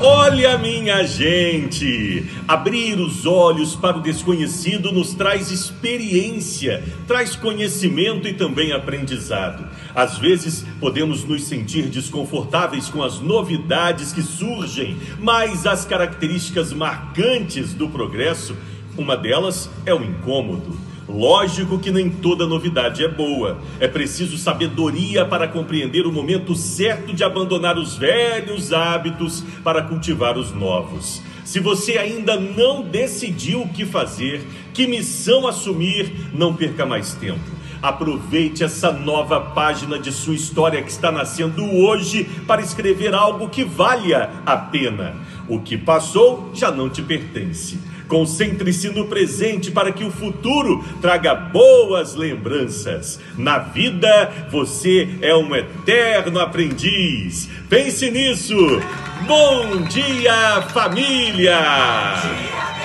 Olha, minha gente! Abrir os olhos para o desconhecido nos traz experiência, traz conhecimento e também aprendizado. Às vezes podemos nos sentir desconfortáveis com as novidades que surgem, mas as características marcantes do progresso, uma delas é o incômodo. Lógico que nem toda novidade é boa. É preciso sabedoria para compreender o momento certo de abandonar os velhos hábitos para cultivar os novos. Se você ainda não decidiu o que fazer, que missão assumir, não perca mais tempo. Aproveite essa nova página de sua história que está nascendo hoje para escrever algo que valha a pena. O que passou já não te pertence. Concentre-se no presente para que o futuro traga boas lembranças. Na vida, você é um eterno aprendiz. Pense nisso. Bom dia, família!